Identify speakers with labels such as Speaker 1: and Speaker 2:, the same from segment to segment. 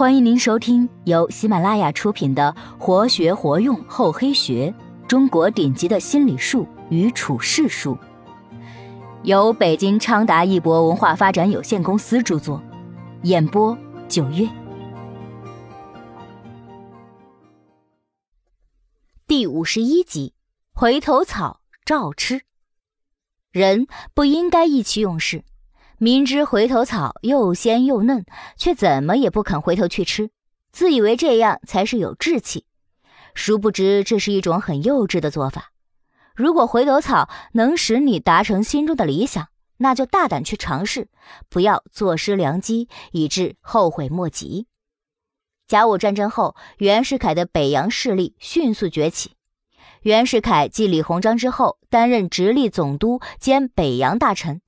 Speaker 1: 欢迎您收听由喜马拉雅出品的《活学活用厚黑学：中国顶级的心理术与处世术》，由北京昌达一博文化发展有限公司著作，演播九月。第五十一集：回头草照吃。人不应该意气用事。明知回头草又鲜又嫩，却怎么也不肯回头去吃，自以为这样才是有志气。殊不知这是一种很幼稚的做法。如果回头草能使你达成心中的理想，那就大胆去尝试，不要坐失良机，以致后悔莫及。甲午战争后，袁世凯的北洋势力迅速崛起。袁世凯继李鸿章之后，担任直隶总督兼北洋大臣。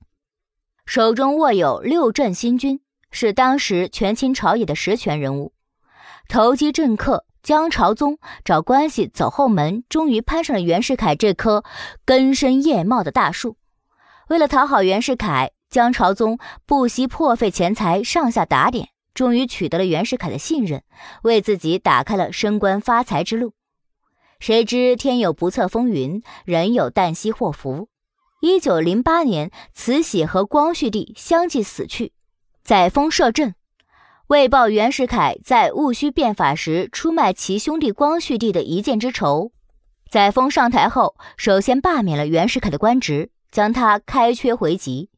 Speaker 1: 手中握有六镇新军，是当时权倾朝野的实权人物。投机政客江朝宗找关系走后门，终于攀上了袁世凯这棵根深叶茂的大树。为了讨好袁世凯，江朝宗不惜破费钱财，上下打点，终于取得了袁世凯的信任，为自己打开了升官发财之路。谁知天有不测风云，人有旦夕祸福。一九零八年，慈禧和光绪帝相继死去，载沣摄政，为报袁世凯在戊戌变法时出卖其兄弟光绪帝的一箭之仇，载沣上台后，首先罢免了袁世凯的官职，将他开缺回籍。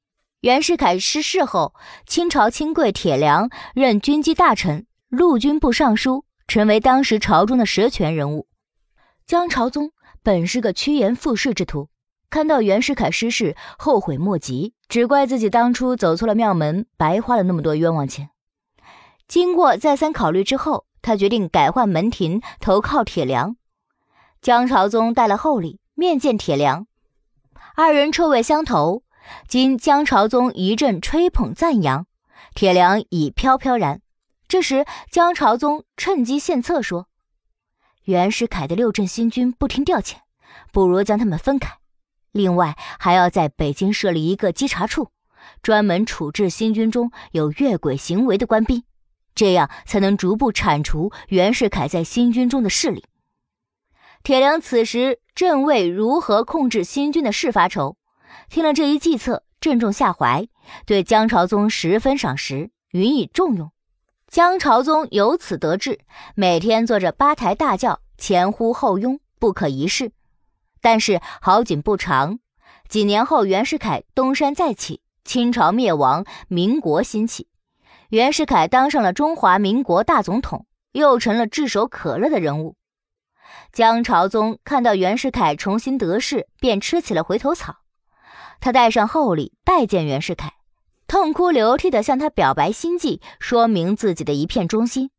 Speaker 1: 袁世凯失势后，清朝亲贵铁良任军机大臣、陆军部尚书，成为当时朝中的实权人物。江朝宗本是个趋炎附势之徒。看到袁世凯失势，后悔莫及，只怪自己当初走错了庙门，白花了那么多冤枉钱。经过再三考虑之后，他决定改换门庭，投靠铁良。江朝宗带了厚礼面见铁良，二人臭味相投。经江朝宗一阵吹捧赞扬，铁良已飘飘然。这时，江朝宗趁机献策说：“袁世凯的六镇新军不听调遣，不如将他们分开。”另外，还要在北京设立一个稽查处，专门处置新军中有越轨行为的官兵，这样才能逐步铲除袁世凯在新军中的势力。铁良此时正为如何控制新军的事发愁，听了这一计策，正中下怀，对江朝宗十分赏识，予以重用。江朝宗由此得志，每天坐着八抬大轿，前呼后拥，不可一世。但是好景不长，几年后，袁世凯东山再起，清朝灭亡，民国兴起。袁世凯当上了中华民国大总统，又成了炙手可热的人物。江朝宗看到袁世凯重新得势，便吃起了回头草。他带上厚礼拜见袁世凯，痛哭流涕地向他表白心迹，说明自己的一片忠心。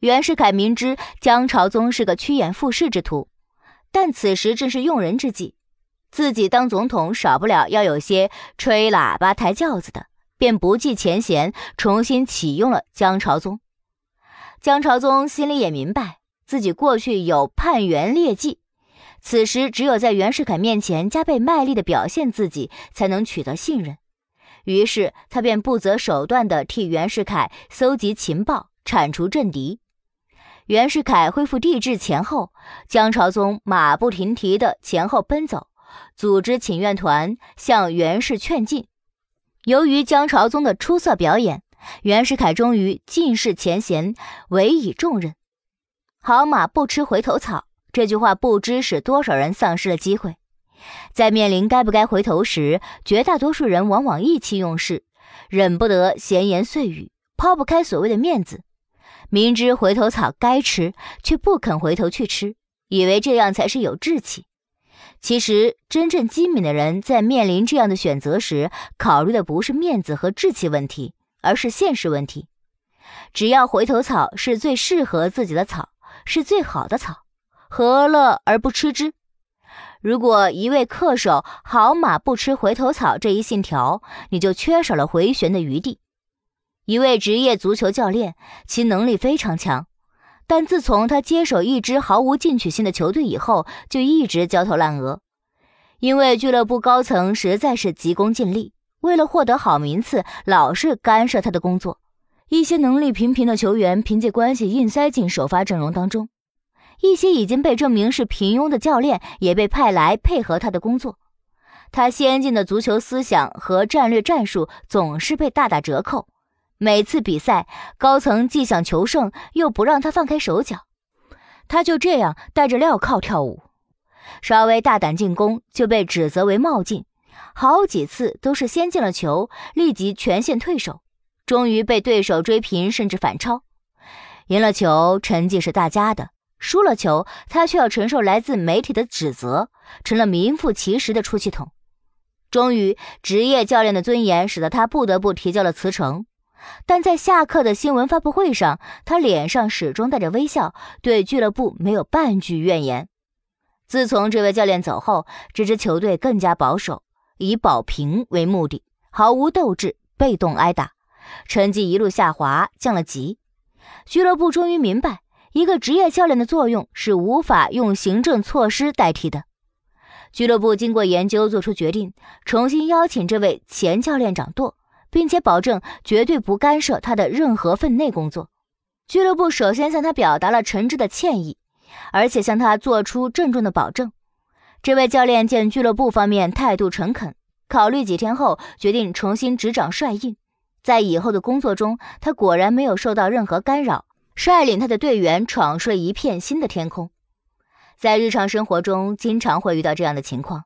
Speaker 1: 袁世凯明知江朝宗是个趋炎附势之徒。但此时正是用人之际，自己当总统少不了要有些吹喇叭抬轿子的，便不计前嫌，重新启用了江朝宗。江朝宗心里也明白，自己过去有叛袁劣迹，此时只有在袁世凯面前加倍卖力的表现自己，才能取得信任。于是他便不择手段地替袁世凯搜集情报，铲除政敌。袁世凯恢复帝制前后，江朝宗马不停蹄地前后奔走，组织请愿团向袁氏劝进。由于江朝宗的出色表演，袁世凯终于尽释前嫌，委以重任。好马不吃回头草，这句话不知使多少人丧失了机会。在面临该不该回头时，绝大多数人往往意气用事，忍不得闲言碎语，抛不开所谓的面子。明知回头草该吃，却不肯回头去吃，以为这样才是有志气。其实，真正机敏的人在面临这样的选择时，考虑的不是面子和志气问题，而是现实问题。只要回头草是最适合自己的草，是最好的草，何乐而不吃之？如果一味恪守“好马不吃回头草”这一信条，你就缺少了回旋的余地。一位职业足球教练，其能力非常强，但自从他接手一支毫无进取心的球队以后，就一直焦头烂额。因为俱乐部高层实在是急功近利，为了获得好名次，老是干涉他的工作，一些能力平平的球员凭借关系硬塞进首发阵容当中，一些已经被证明是平庸的教练也被派来配合他的工作。他先进的足球思想和战略战术总是被大打折扣。每次比赛，高层既想求胜，又不让他放开手脚，他就这样带着镣铐跳舞。稍微大胆进攻就被指责为冒进，好几次都是先进了球，立即全线退守，终于被对手追平甚至反超。赢了球，成绩是大家的；输了球，他却要承受来自媒体的指责，成了名副其实的出气筒。终于，职业教练的尊严使得他不得不提交了辞呈。但在下课的新闻发布会上，他脸上始终带着微笑，对俱乐部没有半句怨言。自从这位教练走后，这支球队更加保守，以保平为目的，毫无斗志，被动挨打，成绩一路下滑，降了级。俱乐部终于明白，一个职业教练的作用是无法用行政措施代替的。俱乐部经过研究，做出决定，重新邀请这位前教练掌舵，并且保证绝对不干涉他的任何分内工作。俱乐部首先向他表达了诚挚的歉意，而且向他做出郑重的保证。这位教练见俱乐部方面态度诚恳，考虑几天后，决定重新执掌帅印。在以后的工作中，他果然没有受到任何干扰，率领他的队员闯出一片新的天空。在日常生活中，经常会遇到这样的情况：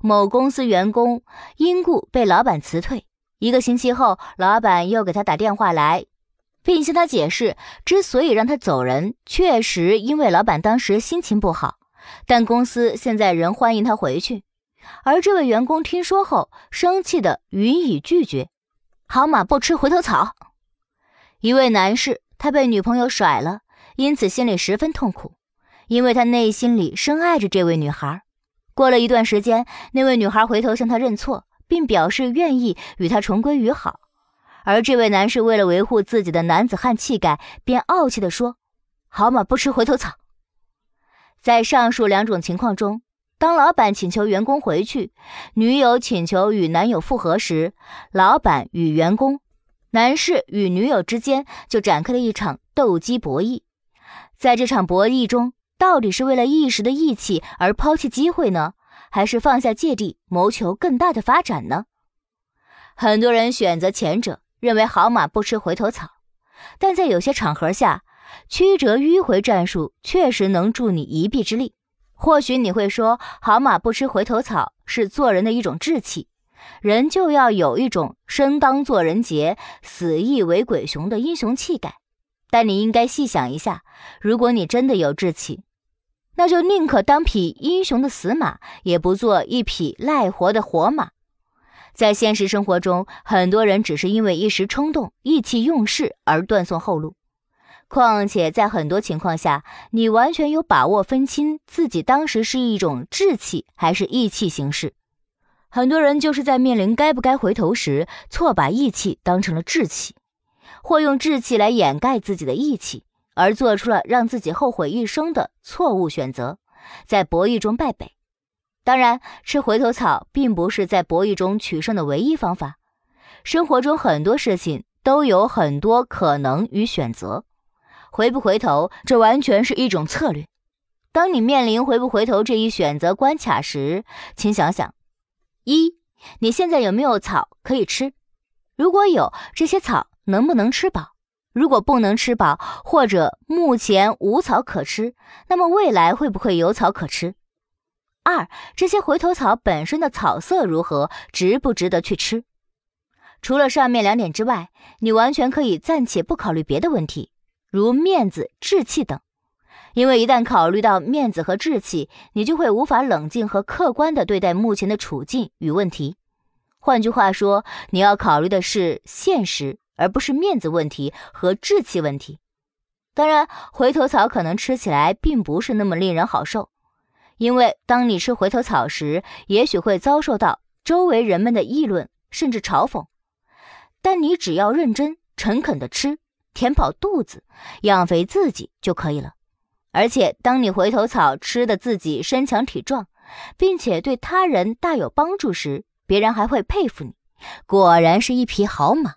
Speaker 1: 某公司员工因故被老板辞退，一个星期后，老板又给他打电话来，并向他解释，之所以让他走人，确实因为老板当时心情不好，但公司现在仍欢迎他回去。而这位员工听说后，生气的予以拒绝：“好马不吃回头草。”一位男士，他被女朋友甩了，因此心里十分痛苦。因为他内心里深爱着这位女孩，过了一段时间，那位女孩回头向他认错，并表示愿意与他重归于好。而这位男士为了维护自己的男子汉气概，便傲气地说：“好马不吃回头草。”在上述两种情况中，当老板请求员工回去，女友请求与男友复合时，老板与员工、男士与女友之间就展开了一场斗鸡博弈。在这场博弈中，到底是为了一时的义气而抛弃机会呢，还是放下芥蒂谋求更大的发展呢？很多人选择前者，认为好马不吃回头草。但在有些场合下，曲折迂回战术确实能助你一臂之力。或许你会说，好马不吃回头草是做人的一种志气，人就要有一种生当作人杰，死亦为鬼雄的英雄气概。但你应该细想一下，如果你真的有志气，那就宁可当匹英雄的死马，也不做一匹赖活的活马。在现实生活中，很多人只是因为一时冲动、意气用事而断送后路。况且，在很多情况下，你完全有把握分清自己当时是一种志气还是义气行事。很多人就是在面临该不该回头时，错把义气当成了志气，或用志气来掩盖自己的义气。而做出了让自己后悔一生的错误选择，在博弈中败北。当然，吃回头草并不是在博弈中取胜的唯一方法。生活中很多事情都有很多可能与选择，回不回头，这完全是一种策略。当你面临回不回头这一选择关卡时，请想想：一，你现在有没有草可以吃？如果有，这些草能不能吃饱？如果不能吃饱，或者目前无草可吃，那么未来会不会有草可吃？二，这些回头草本身的草色如何，值不值得去吃？除了上面两点之外，你完全可以暂且不考虑别的问题，如面子、志气等，因为一旦考虑到面子和志气，你就会无法冷静和客观地对待目前的处境与问题。换句话说，你要考虑的是现实。而不是面子问题和志气问题。当然，回头草可能吃起来并不是那么令人好受，因为当你吃回头草时，也许会遭受到周围人们的议论甚至嘲讽。但你只要认真诚恳的吃，填饱肚子，养肥自己就可以了。而且，当你回头草吃的自己身强体壮，并且对他人大有帮助时，别人还会佩服你，果然是一匹好马。